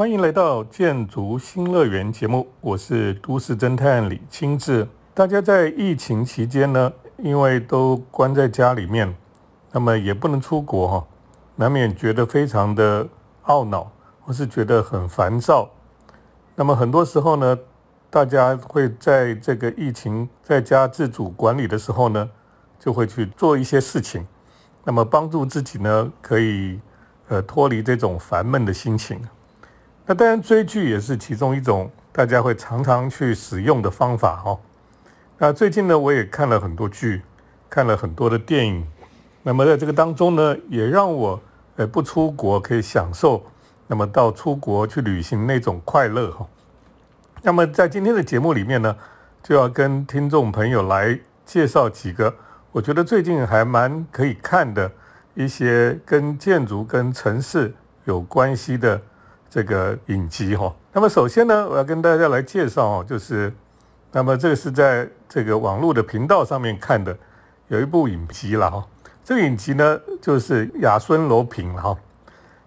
欢迎来到建筑新乐园节目，我是都市侦探李清志。大家在疫情期间呢，因为都关在家里面，那么也不能出国哈，难免觉得非常的懊恼，或是觉得很烦躁。那么很多时候呢，大家会在这个疫情在家自主管理的时候呢，就会去做一些事情，那么帮助自己呢，可以呃脱离这种烦闷的心情。那当然，追剧也是其中一种大家会常常去使用的方法哦。那最近呢，我也看了很多剧，看了很多的电影。那么在这个当中呢，也让我呃不出国可以享受，那么到出国去旅行那种快乐哈。那么在今天的节目里面呢，就要跟听众朋友来介绍几个我觉得最近还蛮可以看的一些跟建筑跟城市有关系的。这个影集哈，那么首先呢，我要跟大家来介绍哦，就是，那么这个是在这个网络的频道上面看的，有一部影集了哈。这个影集呢，就是亚孙罗平了哈。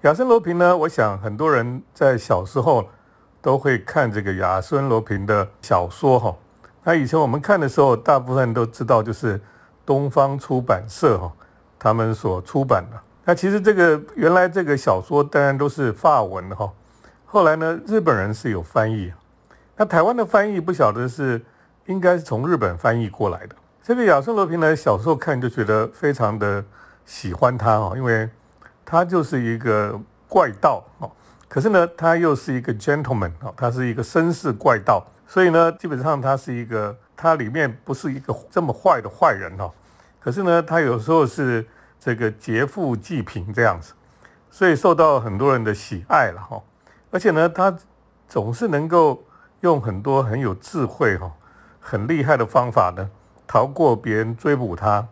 亚孙罗平呢，我想很多人在小时候都会看这个亚孙罗平的小说哈。那以前我们看的时候，大部分都知道就是东方出版社哈，他们所出版的。那其实这个原来这个小说当然都是法文哈，后来呢日本人是有翻译，那台湾的翻译不晓得是应该是从日本翻译过来的。这个亚瑟罗平呢小时候看就觉得非常的喜欢他哦，因为他就是一个怪盗哦，可是呢他又是一个 gentleman 哦，他是一个绅士怪盗，所以呢基本上他是一个他里面不是一个这么坏的坏人哦，可是呢他有时候是。这个劫富济贫这样子，所以受到很多人的喜爱了哈。而且呢，他总是能够用很多很有智慧哈、很厉害的方法呢，逃过别人追捕他。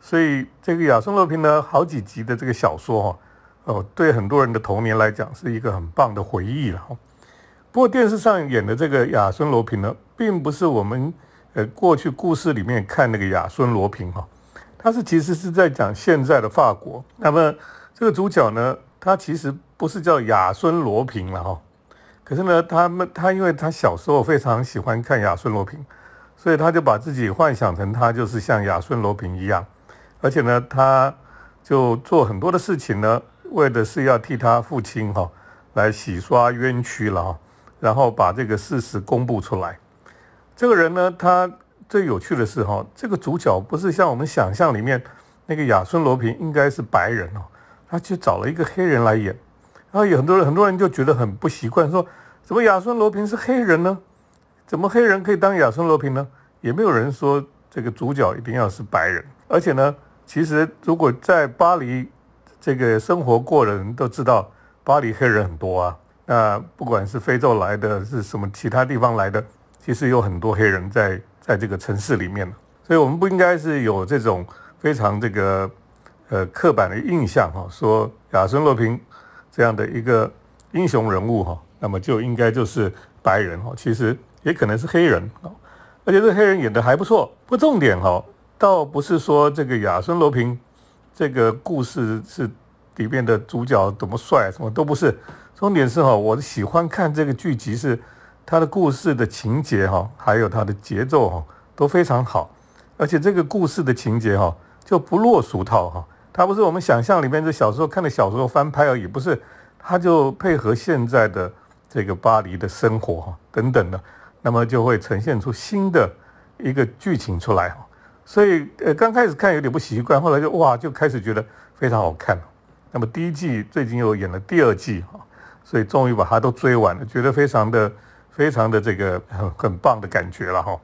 所以这个亚森罗平呢，好几集的这个小说哈，哦，对很多人的童年来讲是一个很棒的回忆了。不过电视上演的这个亚森罗平呢，并不是我们呃过去故事里面看那个亚森罗平哈。他是其实是在讲现在的法国。那么这个主角呢，他其实不是叫亚孙罗平了哈。可是呢，他们他因为他小时候非常喜欢看亚孙罗平，所以他就把自己幻想成他就是像亚孙罗平一样。而且呢，他就做很多的事情呢，为的是要替他父亲哈来洗刷冤屈了哈，然后把这个事实公布出来。这个人呢，他。最有趣的是哈，这个主角不是像我们想象里面那个亚孙罗平应该是白人哦，他去找了一个黑人来演，然后有很多人很多人就觉得很不习惯，说怎么亚孙罗平是黑人呢？怎么黑人可以当亚孙罗平呢？也没有人说这个主角一定要是白人，而且呢，其实如果在巴黎这个生活过的人都知道，巴黎黑人很多啊，那不管是非洲来的，是什么其他地方来的，其实有很多黑人在。在这个城市里面所以我们不应该是有这种非常这个呃刻板的印象哈，说亚森罗平这样的一个英雄人物哈，那么就应该就是白人哈，其实也可能是黑人啊，而且这黑人演的还不错。不重点哈，倒不是说这个亚森罗平这个故事是里面的主角多么帅，什么都不是。重点是哈，我喜欢看这个剧集是。他的故事的情节哈，还有他的节奏哈，都非常好，而且这个故事的情节哈，就不落俗套哈。它不是我们想象里面的小时候看的小时候翻拍而已，不是，它就配合现在的这个巴黎的生活哈等等的，那么就会呈现出新的一个剧情出来哈。所以呃，刚开始看有点不习惯，后来就哇，就开始觉得非常好看那么第一季最近又演了第二季哈，所以终于把它都追完了，觉得非常的。非常的这个很很棒的感觉了哈。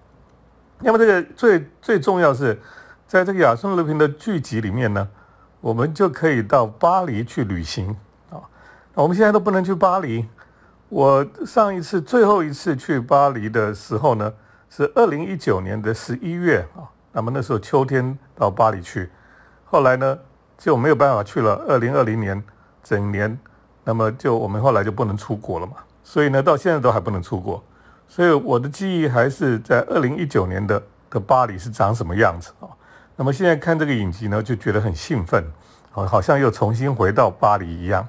那么这个最最重要是，在这个亚森罗平的剧集里面呢，我们就可以到巴黎去旅行啊。我们现在都不能去巴黎。我上一次最后一次去巴黎的时候呢，是二零一九年的十一月啊。那么那时候秋天到巴黎去，后来呢就没有办法去了。二零二零年整年，那么就我们后来就不能出国了嘛。所以呢，到现在都还不能出国，所以我的记忆还是在二零一九年的的巴黎是长什么样子啊？那么现在看这个影集呢，就觉得很兴奋，好，好像又重新回到巴黎一样。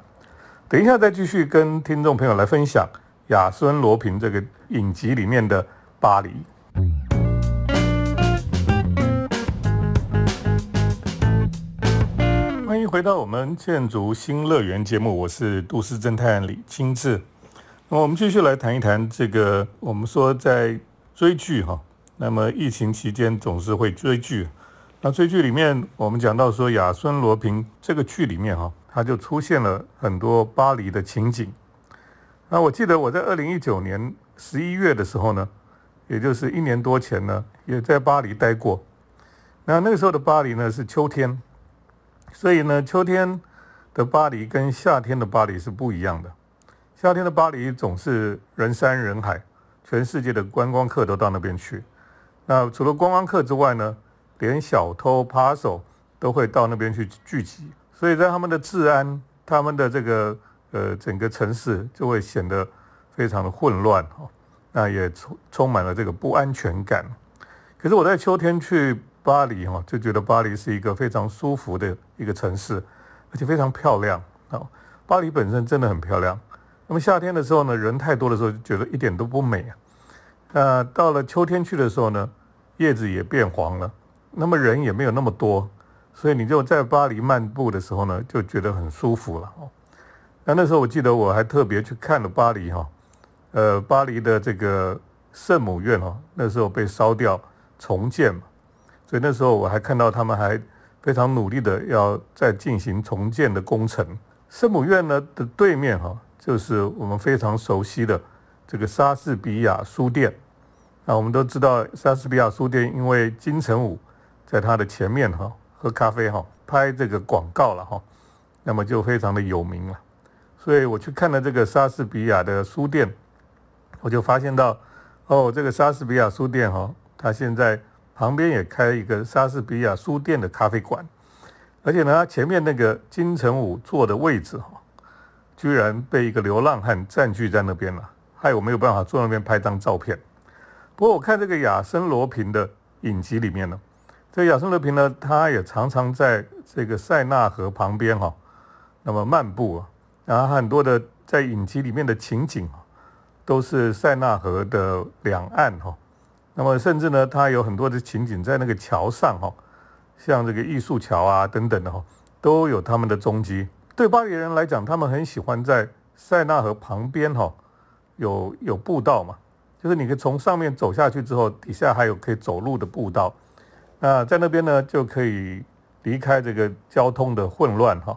等一下再继续跟听众朋友来分享亚森罗平这个影集里面的巴黎。欢迎回到我们建筑新乐园节目，我是都市侦探李清志。那我们继续来谈一谈这个，我们说在追剧哈，那么疫情期间总是会追剧。那追剧里面，我们讲到说亚孙罗平这个剧里面哈，它就出现了很多巴黎的情景。那我记得我在二零一九年十一月的时候呢，也就是一年多前呢，也在巴黎待过。那那个时候的巴黎呢是秋天，所以呢秋天的巴黎跟夏天的巴黎是不一样的。夏天的巴黎总是人山人海，全世界的观光客都到那边去。那除了观光客之外呢？连小偷、扒手都会到那边去聚集，所以在他们的治安、他们的这个呃整个城市就会显得非常的混乱哈，那也充充满了这个不安全感。可是我在秋天去巴黎哈，就觉得巴黎是一个非常舒服的一个城市，而且非常漂亮啊。巴黎本身真的很漂亮。那么夏天的时候呢，人太多的时候就觉得一点都不美啊。那到了秋天去的时候呢，叶子也变黄了。那么人也没有那么多，所以你就在巴黎漫步的时候呢，就觉得很舒服了哦。那那时候我记得我还特别去看了巴黎哈，呃，巴黎的这个圣母院哈，那时候被烧掉重建嘛，所以那时候我还看到他们还非常努力的要再进行重建的工程。圣母院呢的对面哈，就是我们非常熟悉的这个莎士比亚书店。那我们都知道莎士比亚书店，因为金城武。在他的前面哈喝咖啡哈拍这个广告了哈，那么就非常的有名了。所以我去看了这个莎士比亚的书店，我就发现到哦，这个莎士比亚书店哈，它现在旁边也开一个莎士比亚书店的咖啡馆，而且呢，前面那个金城武坐的位置哈，居然被一个流浪汉占据在那边了，害我没有办法坐那边拍张照片。不过我看这个亚森罗平的影集里面呢。这亚森罗平呢，他也常常在这个塞纳河旁边哈，那么漫步啊，然后很多的在影集里面的情景啊，都是塞纳河的两岸哈，那么甚至呢，他有很多的情景在那个桥上哈，像这个艺术桥啊等等的哈，都有他们的踪迹。对巴黎人来讲，他们很喜欢在塞纳河旁边哈，有有步道嘛，就是你可以从上面走下去之后，底下还有可以走路的步道。那在那边呢，就可以离开这个交通的混乱哈，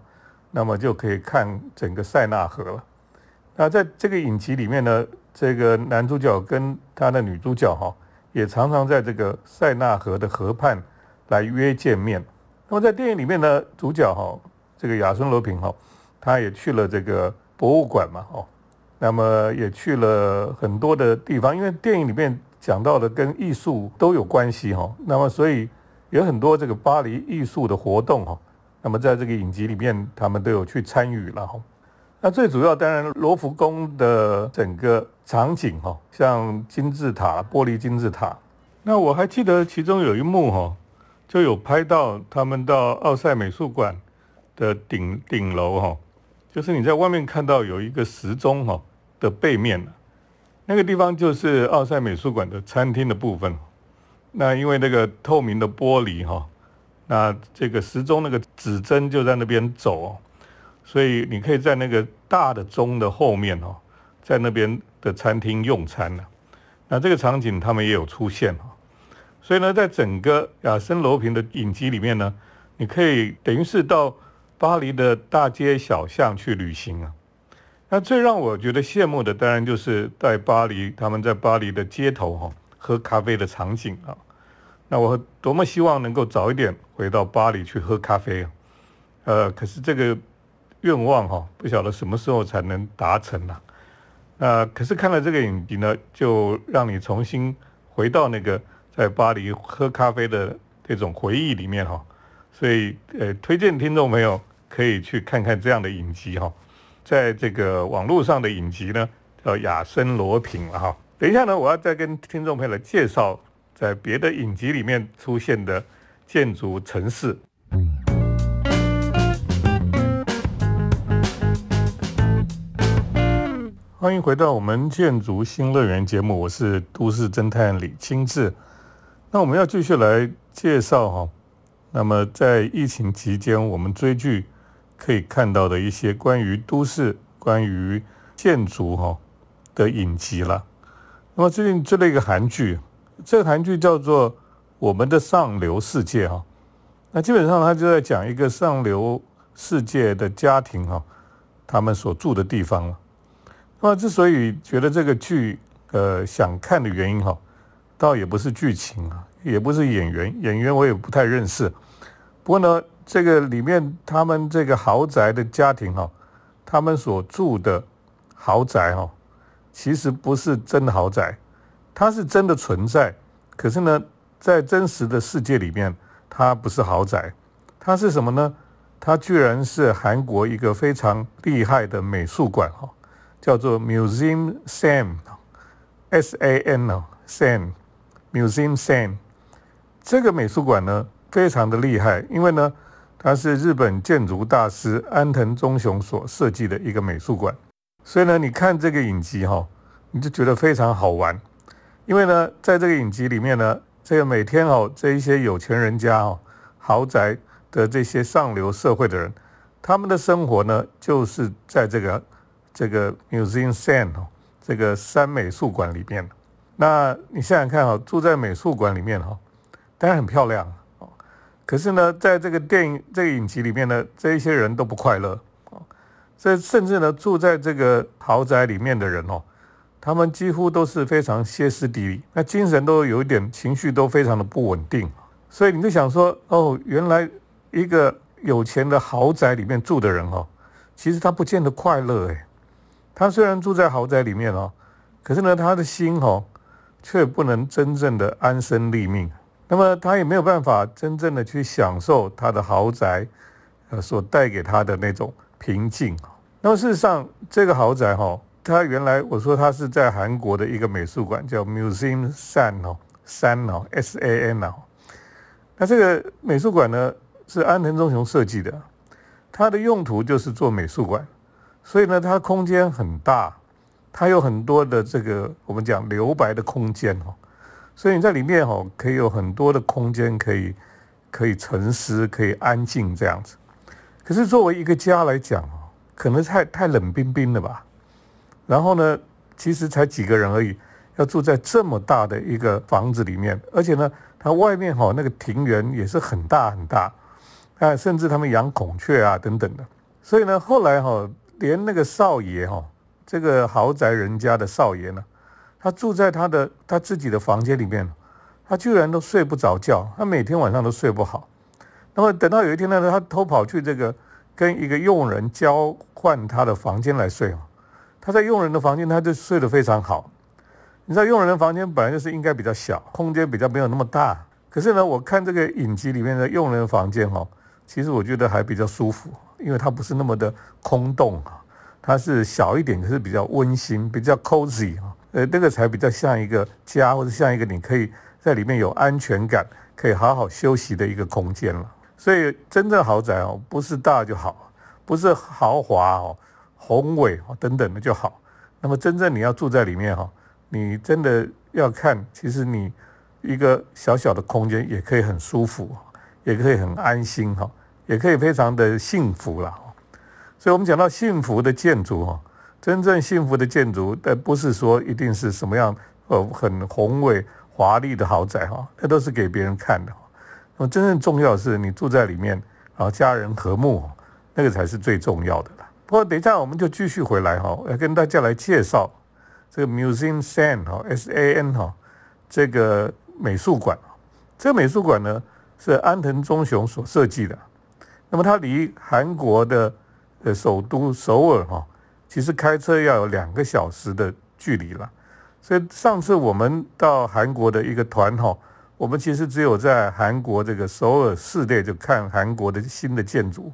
那么就可以看整个塞纳河了。那在这个影集里面呢，这个男主角跟他的女主角哈，也常常在这个塞纳河的河畔来约见面。那么在电影里面呢，主角哈，这个亚森罗平哈，他也去了这个博物馆嘛，哦，那么也去了很多的地方，因为电影里面。讲到的跟艺术都有关系哈，那么所以有很多这个巴黎艺术的活动哈，那么在这个影集里面他们都有去参与了哈。那最主要当然罗浮宫的整个场景哈，像金字塔、玻璃金字塔。那我还记得其中有一幕哈，就有拍到他们到奥赛美术馆的顶顶楼哈，就是你在外面看到有一个时钟哈的背面那个地方就是奥赛美术馆的餐厅的部分，那因为那个透明的玻璃哈，那这个时钟那个指针就在那边走，所以你可以在那个大的钟的后面哈，在那边的餐厅用餐了。那这个场景他们也有出现哈，所以呢，在整个亚森罗平的影集里面呢，你可以等于是到巴黎的大街小巷去旅行啊。那最让我觉得羡慕的，当然就是在巴黎，他们在巴黎的街头哈喝咖啡的场景啊。那我多么希望能够早一点回到巴黎去喝咖啡啊！呃，可是这个愿望哈，不晓得什么时候才能达成呢？那可是看了这个影集呢，就让你重新回到那个在巴黎喝咖啡的这种回忆里面哈。所以呃，推荐听众朋友可以去看看这样的影集哈。在这个网络上的影集呢，叫《亚森罗平》了哈。等一下呢，我要再跟听众朋友来介绍在别的影集里面出现的建筑城市。欢迎回到我们建筑新乐园节目，我是都市侦探李清志。那我们要继续来介绍哈，那么在疫情期间，我们追剧可以看到的一些关于都市、关于建筑哈的影集了。那么最近追了一个韩剧，这个韩剧叫做《我们的上流世界》哈。那基本上他就在讲一个上流世界的家庭哈，他们所住的地方了。那么，之所以觉得这个剧，呃，想看的原因哈，倒也不是剧情啊，也不是演员，演员我也不太认识。不过呢，这个里面他们这个豪宅的家庭哈，他们所住的豪宅哈，其实不是真的豪宅，它是真的存在。可是呢，在真实的世界里面，它不是豪宅，它是什么呢？它居然是韩国一个非常厉害的美术馆哈。叫做 Museum Sam，S A N 哦，Sam，Museum Sam，这个美术馆呢非常的厉害，因为呢它是日本建筑大师安藤忠雄所设计的一个美术馆，所以呢你看这个影集哈，你就觉得非常好玩，因为呢在这个影集里面呢，这个每天哦这一些有钱人家哦豪宅的这些上流社会的人，他们的生活呢就是在这个。这个 Museum San 哦，这个山美术馆里面，那你想想看啊，住在美术馆里面哈，当然很漂亮。可是呢，在这个电影这个影集里面呢，这一些人都不快乐哦。这甚至呢，住在这个豪宅里面的人哦，他们几乎都是非常歇斯底里，那精神都有一点情绪都非常的不稳定。所以你就想说，哦，原来一个有钱的豪宅里面住的人哦，其实他不见得快乐哎。他虽然住在豪宅里面哦，可是呢，他的心哦，却不能真正的安身立命。那么他也没有办法真正的去享受他的豪宅，呃，所带给他的那种平静。那么事实上，这个豪宅哈，它原来我说它是在韩国的一个美术馆，叫 Museum San 哦，山哦，S A N 哦。那这个美术馆呢，是安藤忠雄设计的，它的用途就是做美术馆。所以呢，它空间很大，它有很多的这个我们讲留白的空间哦，所以你在里面哦，可以有很多的空间可以可以沉思，可以安静这样子。可是作为一个家来讲哦，可能太太冷冰冰了吧。然后呢，其实才几个人而已，要住在这么大的一个房子里面，而且呢，它外面哈那个庭园也是很大很大，啊，甚至他们养孔雀啊等等的。所以呢，后来哈。连那个少爷哈，这个豪宅人家的少爷呢，他住在他的他自己的房间里面，他居然都睡不着觉，他每天晚上都睡不好。那么等到有一天呢，他偷跑去这个跟一个佣人交换他的房间来睡他在佣人的房间他就睡得非常好。你知道佣人的房间本来就是应该比较小，空间比较没有那么大，可是呢，我看这个影集里面的佣人房间哈，其实我觉得还比较舒服。因为它不是那么的空洞啊，它是小一点，可是比较温馨，比较 cozy 啊，呃，那个才比较像一个家，或者像一个你可以在里面有安全感，可以好好休息的一个空间了。所以真正豪宅哦，不是大就好，不是豪华哦、宏伟哦等等的就好。那么真正你要住在里面哈，你真的要看，其实你一个小小的空间也可以很舒服，也可以很安心哈。也可以非常的幸福了，所以我们讲到幸福的建筑哈，真正幸福的建筑，但不是说一定是什么样呃很宏伟华丽的豪宅哈，那都是给别人看的。那么真正重要的是你住在里面，然后家人和睦，那个才是最重要的了。不过等一下我们就继续回来哈，要跟大家来介绍这个 Museum San 哈 S A N 哈这个美术馆。这个美术馆呢是安藤忠雄所设计的。那么它离韩国的呃首都首尔哈，其实开车要有两个小时的距离了。所以上次我们到韩国的一个团哈，我们其实只有在韩国这个首尔市内就看韩国的新的建筑。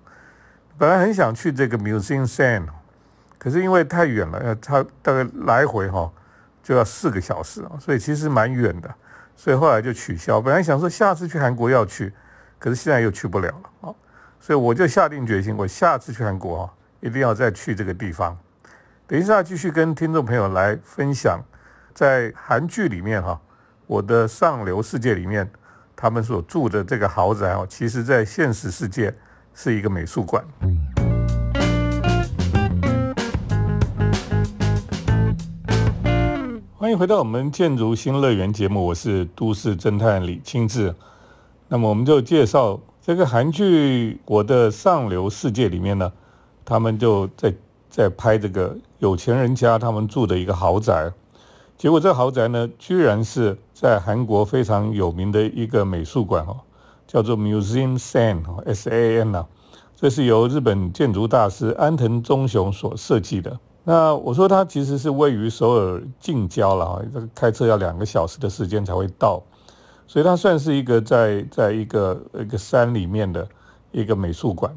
本来很想去这个 Museum San，可是因为太远了，要差大概来回哈就要四个小时啊，所以其实蛮远的，所以后来就取消。本来想说下次去韩国要去，可是现在又去不了了啊。所以我就下定决心，我下次去韩国啊，一定要再去这个地方。等一下继续跟听众朋友来分享，在韩剧里面哈，我的上流世界里面，他们所住的这个豪宅哦，其实在现实世界是一个美术馆。欢迎回到我们建筑新乐园节目，我是都市侦探李清志。那么我们就介绍这个韩剧《我的上流世界》里面呢，他们就在。在拍这个有钱人家他们住的一个豪宅，结果这豪宅呢，居然是在韩国非常有名的一个美术馆哦，叫做 Museum San S A N 啊，这是由日本建筑大师安藤忠雄所设计的。那我说它其实是位于首尔近郊了哈，这个开车要两个小时的时间才会到，所以它算是一个在在一个一个山里面的一个美术馆。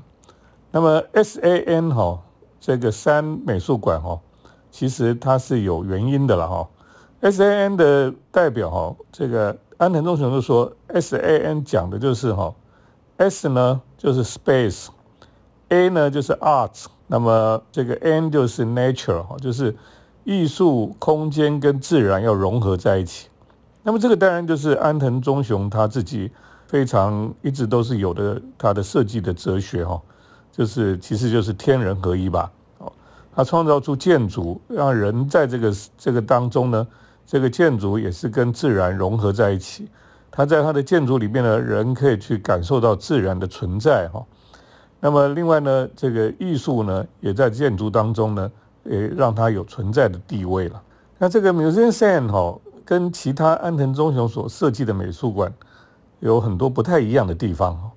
那么 S A N 哈。这个三美术馆哦，其实它是有原因的了哈。S A N 的代表哈，这个安藤忠雄就说，S A N 讲的就是哈，S 呢就是 space，A 呢就是 art，那么这个 N 就是 nature 哈，就是艺术空间跟自然要融合在一起。那么这个当然就是安藤忠雄他自己非常一直都是有的他的设计的哲学哈。就是其实就是天人合一吧，哦，他创造出建筑，让人在这个这个当中呢，这个建筑也是跟自然融合在一起。他在他的建筑里面呢，人可以去感受到自然的存在哈。那么另外呢，这个艺术呢，也在建筑当中呢，也让它有存在的地位了。那这个 Museum San 哈，跟其他安藤忠雄所设计的美术馆有很多不太一样的地方哈。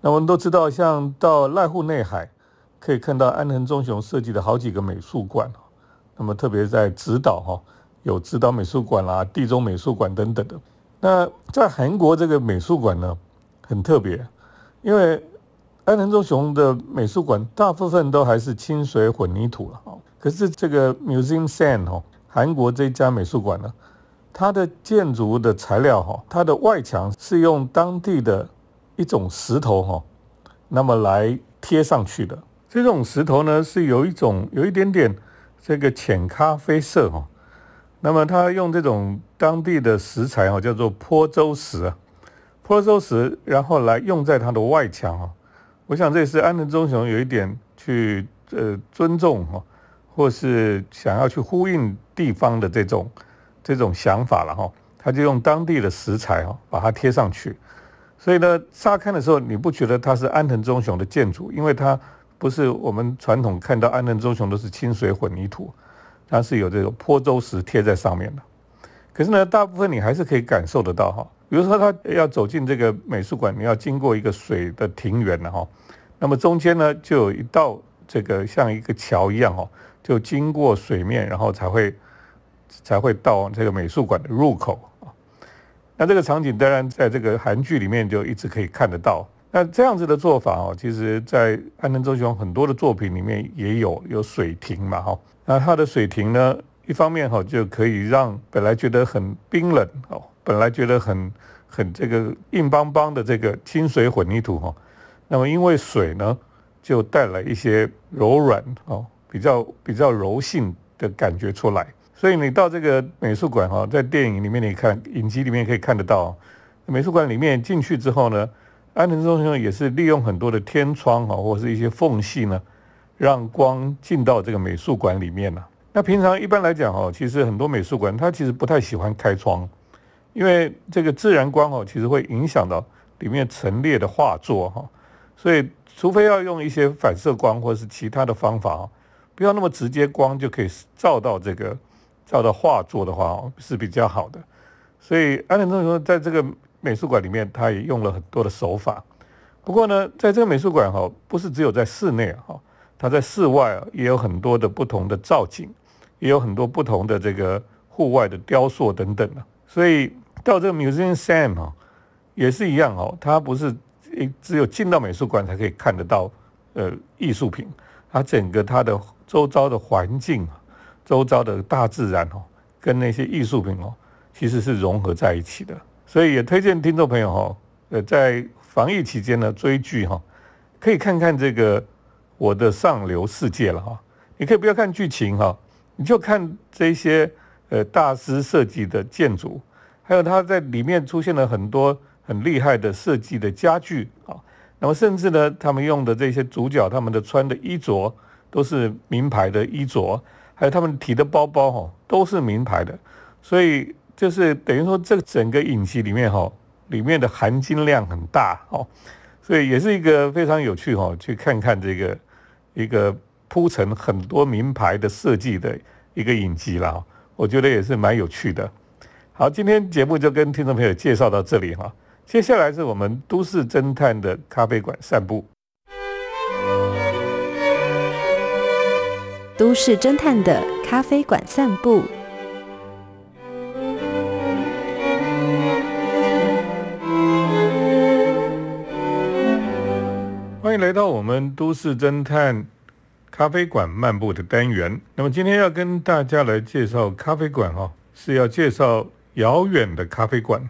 那我们都知道，像到濑户内海，可以看到安藤忠雄设计的好几个美术馆。那么特别在直岛哈，有直岛美术馆啦、地中美术馆等等的。那在韩国这个美术馆呢，很特别，因为安藤忠雄的美术馆大部分都还是清水混凝土了。可是这个 Museum San 哈，韩国这家美术馆呢，它的建筑的材料哈，它的外墙是用当地的。一种石头哈，那么来贴上去的这种石头呢，是有一种有一点点这个浅咖啡色哈。那么它用这种当地的石材哈，叫做坡州石啊，坡州石，然后来用在它的外墙啊。我想这也是安藤忠雄有一点去呃尊重哈，或是想要去呼应地方的这种这种想法了哈。他就用当地的石材哈，把它贴上去。所以呢，乍看的时候你不觉得它是安藤忠雄的建筑，因为它不是我们传统看到安藤忠雄都是清水混凝土，它是有这个坡州石贴在上面的。可是呢，大部分你还是可以感受得到哈。比如说，他要走进这个美术馆，你要经过一个水的庭园的哈，那么中间呢就有一道这个像一个桥一样哈，就经过水面，然后才会才会到这个美术馆的入口。那这个场景当然在这个韩剧里面就一直可以看得到。那这样子的做法哦，其实在安藤忠雄很多的作品里面也有有水亭嘛哈。那它的水亭呢，一方面哈就可以让本来觉得很冰冷哦，本来觉得很很这个硬邦邦的这个清水混凝土哈，那么因为水呢，就带来一些柔软哦，比较比较柔性的感觉出来。所以你到这个美术馆哈，在电影里面你看，影集里面可以看得到，美术馆里面进去之后呢，安藤忠雄也是利用很多的天窗哈，或是一些缝隙呢，让光进到这个美术馆里面呢。那平常一般来讲哈，其实很多美术馆它其实不太喜欢开窗，因为这个自然光哦，其实会影响到里面陈列的画作哈。所以除非要用一些反射光或者是其他的方法哦，不要那么直接光就可以照到这个。照到画作的话是比较好的，所以安藤忠雄在这个美术馆里面，他也用了很多的手法。不过呢，在这个美术馆哈，不是只有在室内哈，他在室外也有很多的不同的造景，也有很多不同的这个户外的雕塑等等的。所以到这个 Museum Sam 哈，也是一样哦，它不是只有进到美术馆才可以看得到呃艺术品，它整个它的周遭的环境。周遭的大自然哦，跟那些艺术品哦，其实是融合在一起的。所以也推荐听众朋友哈，呃，在防疫期间呢追剧哈，可以看看这个《我的上流世界》了哈。你可以不要看剧情哈，你就看这些呃大师设计的建筑，还有他在里面出现了很多很厉害的设计的家具啊。那么甚至呢，他们用的这些主角他们的穿的衣着都是名牌的衣着，还有他们提的包包哈都是名牌的，所以就是等于说这整个影集里面哈里面的含金量很大哦，所以也是一个非常有趣哈，去看看这个一个铺陈很多名牌的设计的一个影集了，我觉得也是蛮有趣的。好，今天节目就跟听众朋友介绍到这里哈。接下来是我们都市侦探的咖啡馆散步。都市侦探的咖啡馆散步。欢迎来到我们都市侦探咖啡馆漫步的单元。那么今天要跟大家来介绍咖啡馆哦，是要介绍遥远的咖啡馆。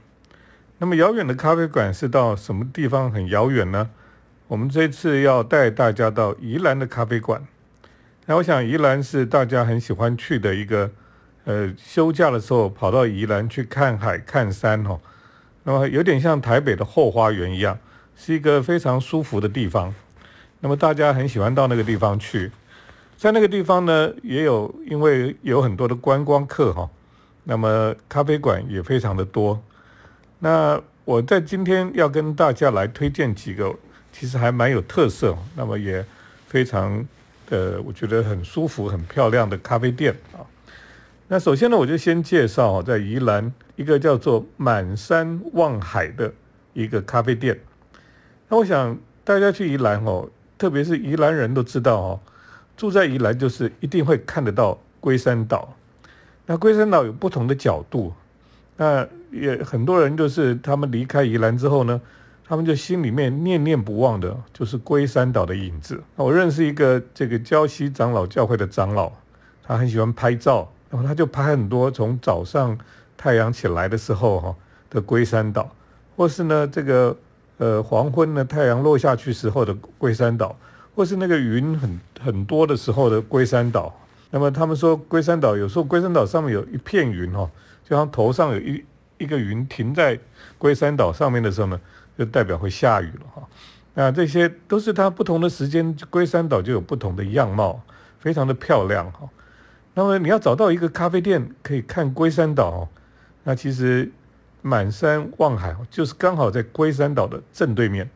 那么遥远的咖啡馆是到什么地方很遥远呢？我们这次要带大家到宜兰的咖啡馆。那我想宜兰是大家很喜欢去的一个，呃，休假的时候跑到宜兰去看海看山哦。那么有点像台北的后花园一样，是一个非常舒服的地方。那么大家很喜欢到那个地方去，在那个地方呢，也有因为有很多的观光客哈，那么咖啡馆也非常的多。那我在今天要跟大家来推荐几个，其实还蛮有特色，那么也非常呃，我觉得很舒服、很漂亮的咖啡店啊。那首先呢，我就先介绍在宜兰一个叫做满山望海的一个咖啡店。那我想大家去宜兰哦，特别是宜兰人都知道哦，住在宜兰就是一定会看得到龟山岛。那龟山岛有不同的角度。那也很多人就是他们离开宜兰之后呢，他们就心里面念念不忘的，就是龟山岛的影子。我认识一个这个礁西长老教会的长老，他很喜欢拍照，然后他就拍很多从早上太阳起来的时候哈的龟山岛，或是呢这个呃黄昏呢太阳落下去时候的龟山岛，或是那个云很很多的时候的龟山岛。那么他们说龟山岛有时候龟山岛上面有一片云哈。就像头上有一一个云停在龟山岛上面的时候呢，就代表会下雨了哈。那这些都是它不同的时间，龟山岛就有不同的样貌，非常的漂亮哈。那么你要找到一个咖啡店可以看龟山岛，那其实满山望海就是刚好在龟山岛的正对面。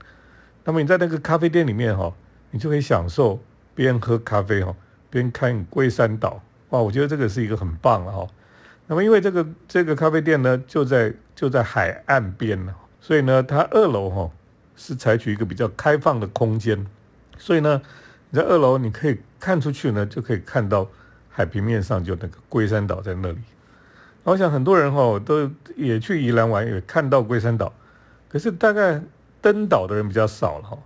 那么你在那个咖啡店里面哈，你就可以享受边喝咖啡哈，边看龟山岛哇，我觉得这个是一个很棒了哈。那么，因为这个这个咖啡店呢，就在就在海岸边呢，所以呢，它二楼哈是采取一个比较开放的空间，所以呢，你在二楼你可以看出去呢，就可以看到海平面上就那个龟山岛在那里。我想很多人哈都也去宜兰玩，也看到龟山岛，可是大概登岛的人比较少了哈，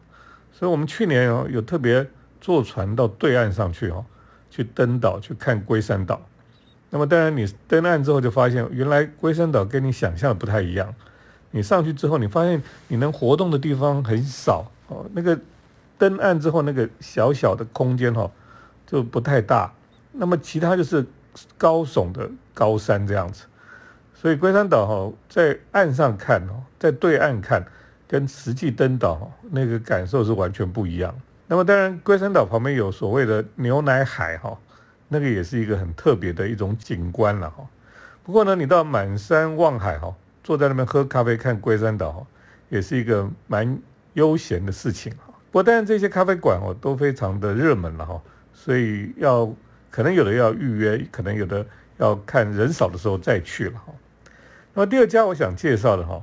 所以我们去年哦有特别坐船到对岸上去哈，去登岛去看龟山岛。那么当然，你登岸之后就发现，原来龟山岛跟你想象的不太一样。你上去之后，你发现你能活动的地方很少哦。那个登岸之后，那个小小的空间哈，就不太大。那么其他就是高耸的高山这样子。所以龟山岛哈，在岸上看哦，在对岸看，跟实际登岛那个感受是完全不一样。那么当然，龟山岛旁边有所谓的牛奶海哈。那个也是一个很特别的一种景观了哈。不过呢，你到满山望海哈，坐在那边喝咖啡看龟山岛，也是一个蛮悠闲的事情哈。不过当然这些咖啡馆哦都非常的热门了哈，所以要可能有的要预约，可能有的要看人少的时候再去了哈。那么第二家我想介绍的哈，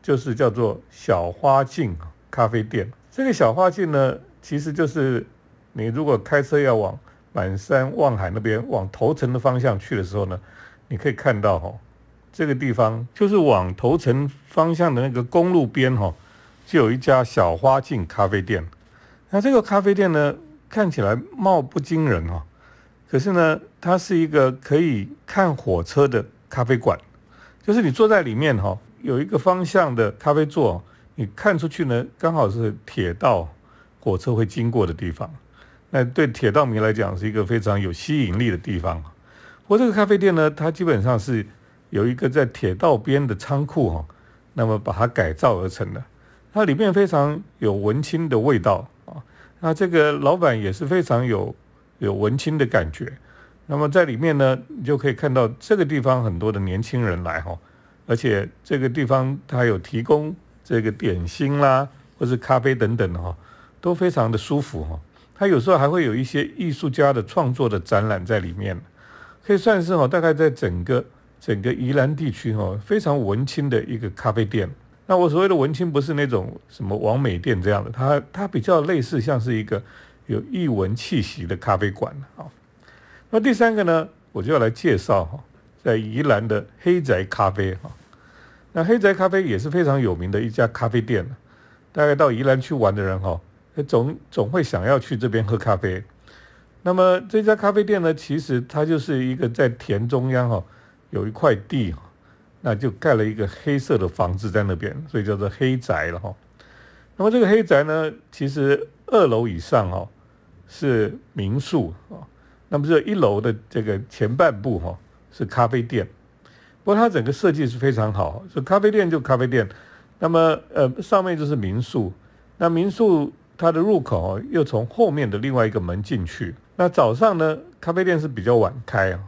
就是叫做小花镜咖啡店。这个小花镜呢，其实就是你如果开车要往满山望海那边往头城的方向去的时候呢，你可以看到哈，这个地方就是往头城方向的那个公路边哈，就有一家小花镜咖啡店。那这个咖啡店呢，看起来貌不惊人哈，可是呢，它是一个可以看火车的咖啡馆，就是你坐在里面哈，有一个方向的咖啡座，你看出去呢，刚好是铁道火车会经过的地方。那对铁道迷来讲是一个非常有吸引力的地方。不过这个咖啡店呢，它基本上是有一个在铁道边的仓库哈，那么把它改造而成的。它里面非常有文青的味道啊，那这个老板也是非常有有文青的感觉。那么在里面呢，你就可以看到这个地方很多的年轻人来哈，而且这个地方它有提供这个点心啦，或是咖啡等等哈，都非常的舒服哈。它有时候还会有一些艺术家的创作的展览在里面，可以算是哈，大概在整个整个宜兰地区哈，非常文青的一个咖啡店。那我所谓的文青不是那种什么王美店这样的，它它比较类似像是一个有异文气息的咖啡馆啊。那第三个呢，我就要来介绍哈，在宜兰的黑宅咖啡哈。那黑宅咖啡也是非常有名的一家咖啡店，大概到宜兰去玩的人哈，总总会想要去这边喝咖啡。那么这家咖啡店呢，其实它就是一个在田中央哈，有一块地，那就盖了一个黑色的房子在那边，所以叫做黑宅了哈。那么这个黑宅呢，其实二楼以上哈是民宿啊。那么这一楼的这个前半部哈是咖啡店，不过它整个设计是非常好，就咖啡店就咖啡店，那么呃上面就是民宿，那民宿它的入口又从后面的另外一个门进去。那早上呢，咖啡店是比较晚开啊，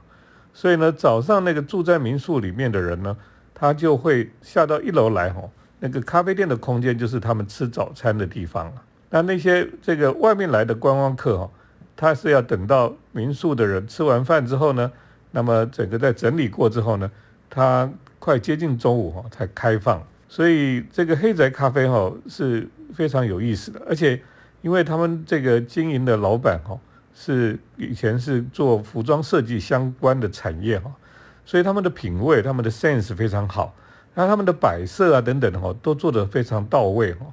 所以呢早上那个住在民宿里面的人呢，他就会下到一楼来哈，那个咖啡店的空间就是他们吃早餐的地方了。那那些这个外面来的观光客哈。他是要等到民宿的人吃完饭之后呢，那么整个在整理过之后呢，他快接近中午哈才开放，所以这个黑宅咖啡哈是非常有意思的，而且因为他们这个经营的老板哈是以前是做服装设计相关的产业哈，所以他们的品味、他们的 sense 非常好，那他们的摆设啊等等哈都做得非常到位哈。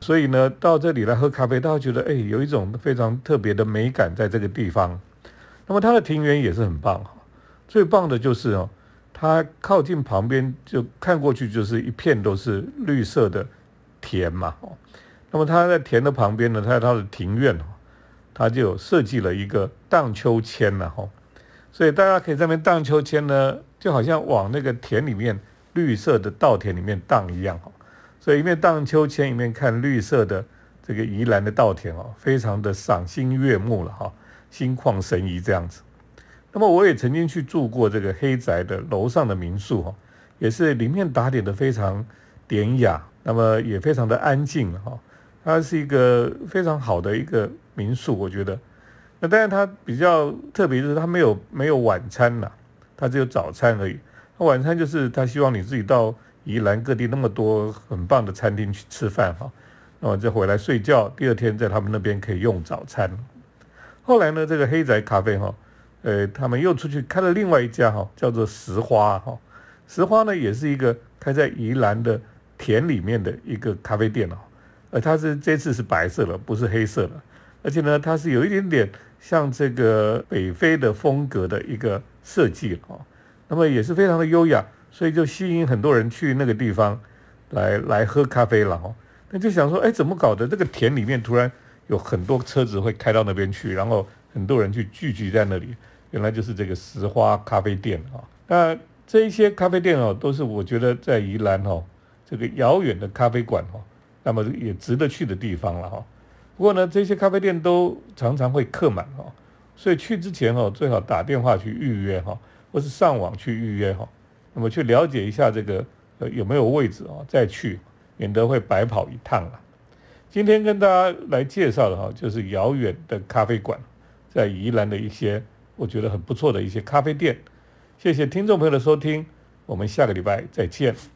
所以呢，到这里来喝咖啡，大家觉得哎，有一种非常特别的美感在这个地方。那么它的庭园也是很棒哈，最棒的就是哦，它靠近旁边就看过去就是一片都是绿色的田嘛哦。那么它在田的旁边呢，它有它的庭院哦，它就设计了一个荡秋千了哈。所以大家可以在那边荡秋千呢，就好像往那个田里面绿色的稻田里面荡一样哈。所以一面荡秋千，一面看绿色的这个宜兰的稻田哦，非常的赏心悦目了哈，心旷神怡这样子。那么我也曾经去住过这个黑宅的楼上的民宿哈，也是里面打点的非常典雅，那么也非常的安静哈。它是一个非常好的一个民宿，我觉得。那当然它比较特别就是它没有没有晚餐呐，它只有早餐而已。那晚餐就是他希望你自己到。宜兰各地那么多很棒的餐厅去吃饭哈，那么再回来睡觉，第二天在他们那边可以用早餐。后来呢，这个黑宅咖啡哈，呃，他们又出去开了另外一家哈，叫做石花哈。石花呢，也是一个开在宜兰的田里面的一个咖啡店哦，它是这次是白色的，不是黑色的，而且呢，它是有一点点像这个北非的风格的一个设计哦，那么也是非常的优雅。所以就吸引很多人去那个地方来来喝咖啡了哦。那就想说，哎，怎么搞的？这个田里面突然有很多车子会开到那边去，然后很多人去聚集在那里。原来就是这个石花咖啡店啊。那这一些咖啡店哦，都是我觉得在宜兰哦这个遥远的咖啡馆哦，那么也值得去的地方了哈。不过呢，这些咖啡店都常常会客满哈，所以去之前哦，最好打电话去预约哈，或是上网去预约哈。那么去了解一下这个呃有没有位置啊，再去，免得会白跑一趟了。今天跟大家来介绍的哈，就是遥远的咖啡馆，在宜兰的一些我觉得很不错的一些咖啡店。谢谢听众朋友的收听，我们下个礼拜再见。